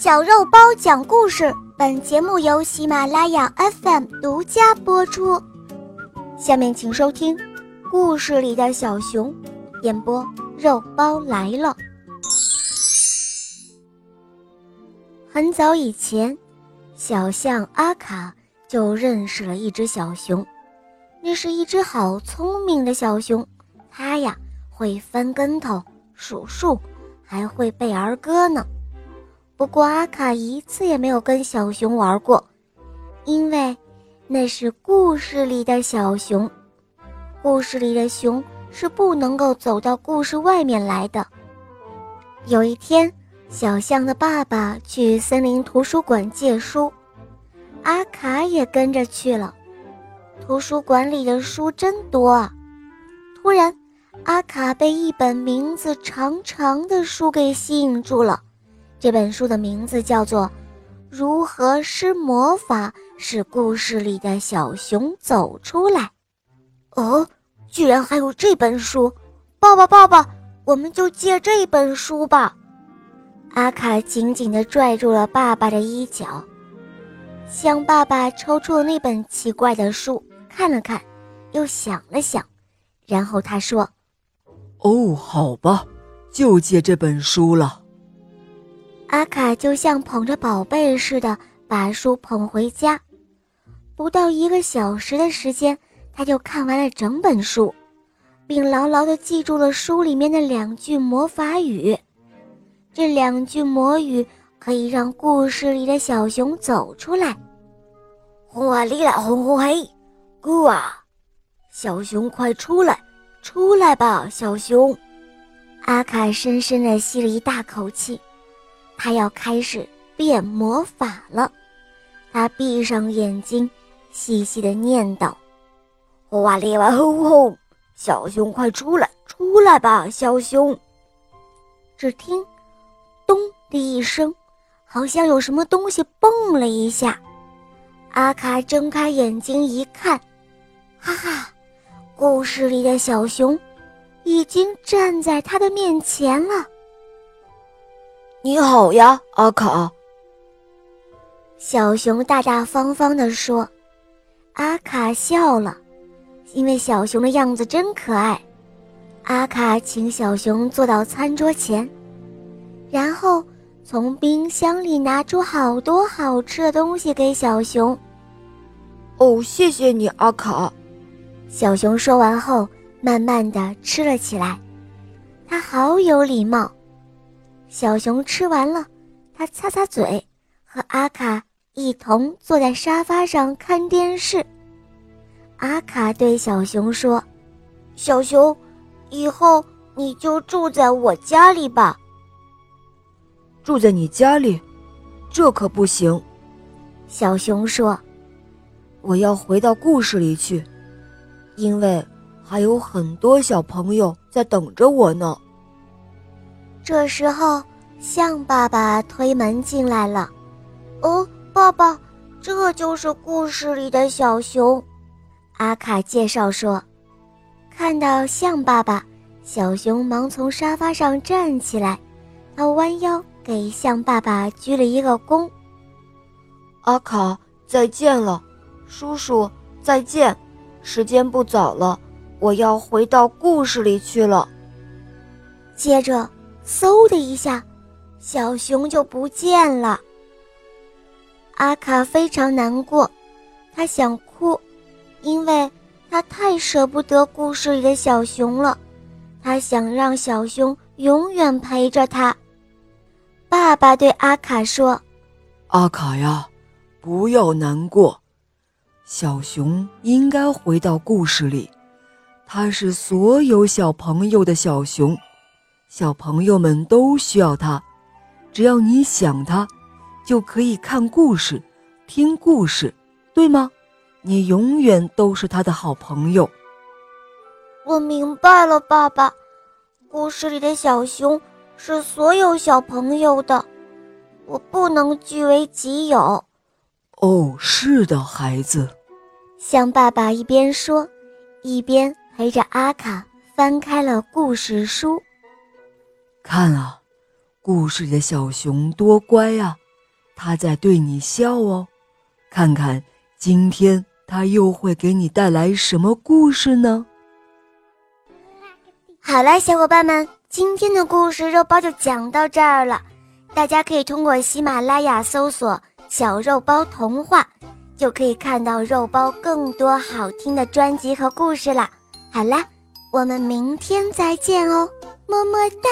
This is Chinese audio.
小肉包讲故事，本节目由喜马拉雅 FM 独家播出。下面请收听《故事里的小熊》，演播肉包来了。很早以前，小象阿卡就认识了一只小熊，那是一只好聪明的小熊，它呀会翻跟头、数数，还会背儿歌呢。不过阿卡一次也没有跟小熊玩过，因为那是故事里的小熊，故事里的熊是不能够走到故事外面来的。有一天，小象的爸爸去森林图书馆借书，阿卡也跟着去了。图书馆里的书真多啊！突然，阿卡被一本名字长长的书给吸引住了。这本书的名字叫做《如何施魔法使故事里的小熊走出来》。哦，居然还有这本书！爸爸，爸爸，我们就借这本书吧。阿卡紧紧地拽住了爸爸的衣角，向爸爸抽出了那本奇怪的书，看了看，又想了想，然后他说：“哦，好吧，就借这本书了。”阿卡就像捧着宝贝似的把书捧回家，不到一个小时的时间，他就看完了整本书，并牢牢地记住了书里面的两句魔法语。这两句魔语可以让故事里的小熊走出来。轰啊哩啦轰轰嘿，咕啊！小熊快出来，出来吧，小熊！阿卡深深地吸了一大口气。他要开始变魔法了，他闭上眼睛，细细的念叨：“哇哩哇吼吼，小熊快出来，出来吧，小熊！”只听“咚”的一声，好像有什么东西蹦了一下。阿卡睁开眼睛一看，哈哈，故事里的小熊已经站在他的面前了。你好呀，阿卡。小熊大大方方地说。阿卡笑了，因为小熊的样子真可爱。阿卡请小熊坐到餐桌前，然后从冰箱里拿出好多好吃的东西给小熊。哦，谢谢你，阿卡。小熊说完后，慢慢的吃了起来。他好有礼貌。小熊吃完了，他擦擦嘴，和阿卡一同坐在沙发上看电视。阿卡对小熊说：“小熊，以后你就住在我家里吧。”“住在你家里，这可不行。”小熊说：“我要回到故事里去，因为还有很多小朋友在等着我呢。”这时候，象爸爸推门进来了。哦，爸爸，这就是故事里的小熊。阿卡介绍说。看到象爸爸，小熊忙从沙发上站起来，他弯腰给象爸爸鞠了一个躬。阿卡，再见了，叔叔，再见。时间不早了，我要回到故事里去了。接着。嗖的一下，小熊就不见了。阿卡非常难过，他想哭，因为他太舍不得故事里的小熊了。他想让小熊永远陪着他。爸爸对阿卡说：“阿卡呀，不要难过，小熊应该回到故事里，他是所有小朋友的小熊。”小朋友们都需要它，只要你想它，就可以看故事、听故事，对吗？你永远都是他的好朋友。我明白了，爸爸。故事里的小熊是所有小朋友的，我不能据为己有。哦，是的，孩子。象爸爸一边说，一边陪着阿卡翻开了故事书。看啊，故事的小熊多乖啊！它在对你笑哦。看看今天它又会给你带来什么故事呢？好了，小伙伴们，今天的故事肉包就讲到这儿了。大家可以通过喜马拉雅搜索“小肉包童话”，就可以看到肉包更多好听的专辑和故事了。好啦，我们明天再见哦，么么哒。